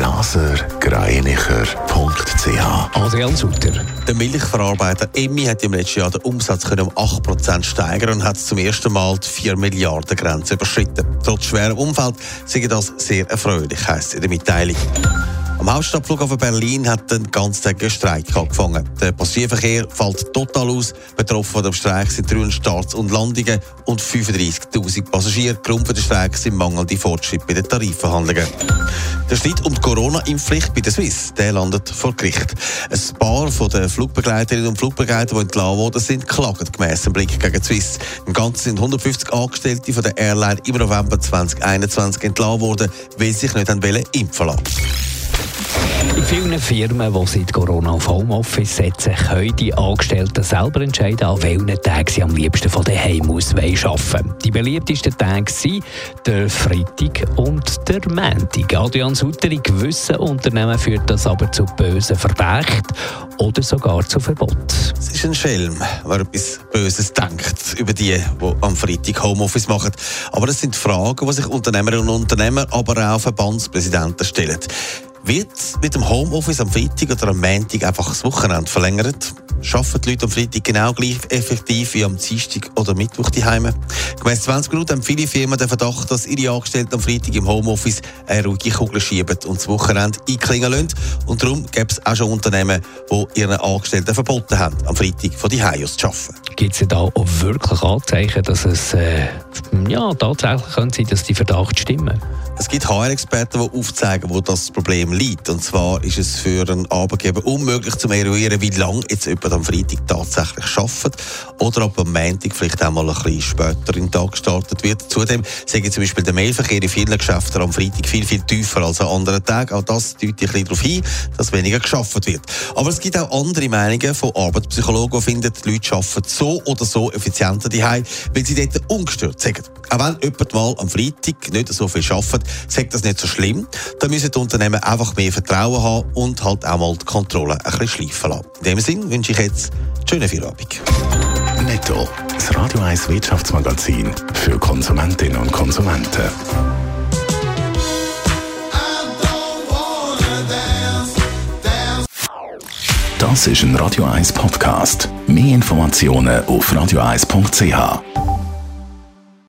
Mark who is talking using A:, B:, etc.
A: blasergreinicher.ch
B: Adrian Sutter.
C: Der Milchverarbeiter Emmi hat im letzten Jahr den Umsatz können um 8% steigern und hat zum ersten Mal die 4 Milliarden Grenze überschritten. Trotz schwerem Umfeld sei das sehr erfreulich, heisst in der Mitteilung. Am Hauptstadtflughafen Berlin hat den ganztägigen Streik angefangen. Der Passagierverkehr fällt total aus. Betroffen von dem Streik sind 300 Starts und Landungen und 35.000 Passagiere. Grund für den Streik sind mangelnde Fortschritte bei den Tarifverhandlungen. Der Streit um die Corona-Impfpflicht bei der Swiss der landet vor Gericht. Ein paar den Flugbegleiterinnen und Flugbegleiter, die entlassen wurden, sind klagen gemäss dem Blick gegen die Swiss. Im Ganzen sind 150 Angestellte von der Airline im November 2021 entlassen worden, weil sie sich nicht impfen lassen
B: vielen Firmen, die seit Corona auf Homeoffice setzen, können die Angestellten selber entscheiden, an welchen Tagen sie am liebsten von daheim aus arbeiten Die beliebtesten Tage sind der Freitag und der Montag. Adrian Sutter, in gewissen Unternehmen führt das aber zu bösen Verdächten oder sogar zu Verbot.
C: Es ist ein Schelm, wer etwas Böses denkt über die, die am Freitag Homeoffice machen. Aber das sind Fragen, die sich Unternehmerinnen und Unternehmer, aber auch Verbandspräsidenten stellen. Wird mit dem Homeoffice am Freitag oder am Montag einfach das Wochenende verlängert? Schaffen die Leute am Freitag genau gleich effektiv wie am Dienstag oder Mittwoch die Heime? Gemäss 20 Minuten haben viele Firmen den Verdacht, dass ihre Angestellten am Freitag im Homeoffice eine ruhige Kugel schieben und das Wochenende einklingen lassen. Und darum gibt es auch schon Unternehmen, die ihren Angestellten verboten haben, am Freitag von die Heime aus zu arbeiten.
B: Gibt es da auch wirklich Anzeichen, dass es äh, ja, tatsächlich könnte sein, dass die Verdacht stimmen?
C: Es gibt HR-Experten, die aufzeigen, wo das Problem liegt. Und zwar ist es für einen Arbeitgeber unmöglich zu eruieren, wie lange jetzt jemand am Freitag tatsächlich arbeitet oder ob am Montag vielleicht auch mal ein bisschen später in den Tag gestartet wird. Zudem sage zum Beispiel der Mailverkehr in vielen Geschäften am Freitag viel, viel tiefer als an anderen Tagen. Auch das deutet ein bisschen darauf hin, dass weniger geschafft wird. Aber es gibt auch andere Meinungen von Arbeitspsychologen, die finden, die Leute arbeiten so oder so effizienter daheim, weil sie dort ungestört sind. Auch wenn jemand mal am Freitag nicht so viel arbeitet, sagt das nicht so schlimm. Da müssen die Unternehmen einfach mehr Vertrauen haben und halt auch mal die Kontrolle ein bisschen schleifen lassen. In dem Sinne wünsche ich jetzt eine schöne Feierabend.
A: Netto, das Radio 1 Wirtschaftsmagazin für Konsumentinnen und Konsumenten. Das ist ein Radio 1 Podcast. Mehr Informationen auf radio1.ch.